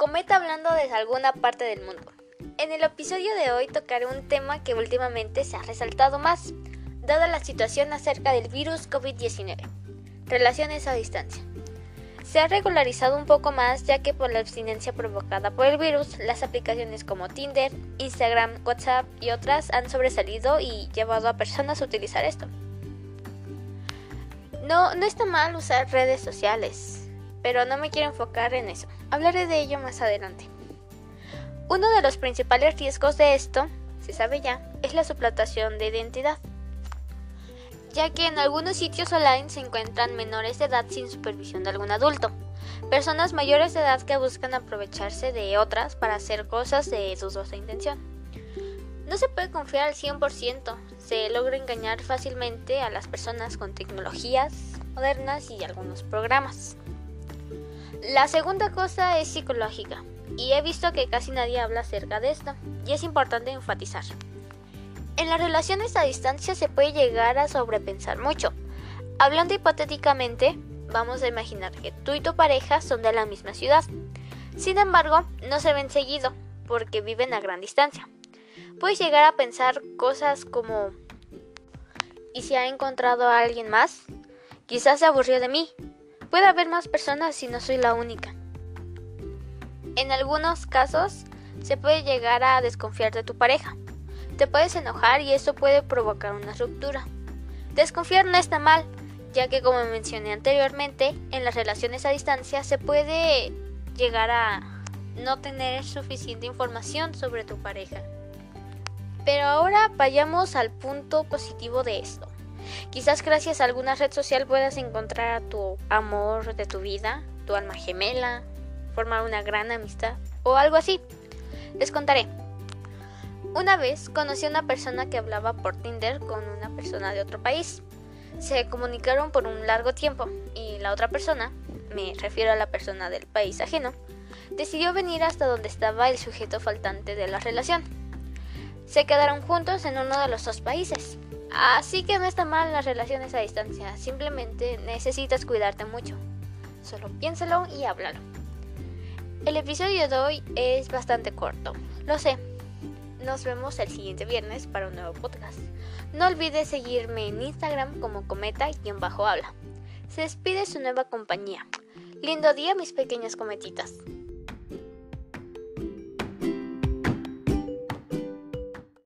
Cometa hablando desde alguna parte del mundo. En el episodio de hoy tocaré un tema que últimamente se ha resaltado más, dada la situación acerca del virus COVID-19, relaciones a distancia. Se ha regularizado un poco más ya que por la abstinencia provocada por el virus, las aplicaciones como Tinder, Instagram, WhatsApp y otras han sobresalido y llevado a personas a utilizar esto. No, no está mal usar redes sociales, pero no me quiero enfocar en eso. Hablaré de ello más adelante. Uno de los principales riesgos de esto, se sabe ya, es la suplantación de identidad, ya que en algunos sitios online se encuentran menores de edad sin supervisión de algún adulto, personas mayores de edad que buscan aprovecharse de otras para hacer cosas de dudosa intención. No se puede confiar al 100%, se logra engañar fácilmente a las personas con tecnologías modernas y algunos programas. La segunda cosa es psicológica, y he visto que casi nadie habla acerca de esto, y es importante enfatizar. En las relaciones a distancia se puede llegar a sobrepensar mucho. Hablando hipotéticamente, vamos a imaginar que tú y tu pareja son de la misma ciudad. Sin embargo, no se ven seguido, porque viven a gran distancia. Puedes llegar a pensar cosas como ¿y si ha encontrado a alguien más? Quizás se aburrió de mí, Puede haber más personas si no soy la única. En algunos casos se puede llegar a desconfiar de tu pareja. Te puedes enojar y eso puede provocar una ruptura. Desconfiar no está mal, ya que como mencioné anteriormente, en las relaciones a distancia se puede llegar a no tener suficiente información sobre tu pareja. Pero ahora vayamos al punto positivo de esto. Quizás gracias a alguna red social puedas encontrar a tu amor de tu vida, tu alma gemela, formar una gran amistad o algo así. Les contaré. Una vez conocí a una persona que hablaba por Tinder con una persona de otro país. Se comunicaron por un largo tiempo y la otra persona, me refiero a la persona del país ajeno, decidió venir hasta donde estaba el sujeto faltante de la relación. Se quedaron juntos en uno de los dos países. Así que no está mal las relaciones a distancia, simplemente necesitas cuidarte mucho. Solo piénsalo y háblalo. El episodio de hoy es bastante corto, lo sé. Nos vemos el siguiente viernes para un nuevo podcast. No olvides seguirme en Instagram como cometa-habla. Se despide su nueva compañía. Lindo día mis pequeñas cometitas.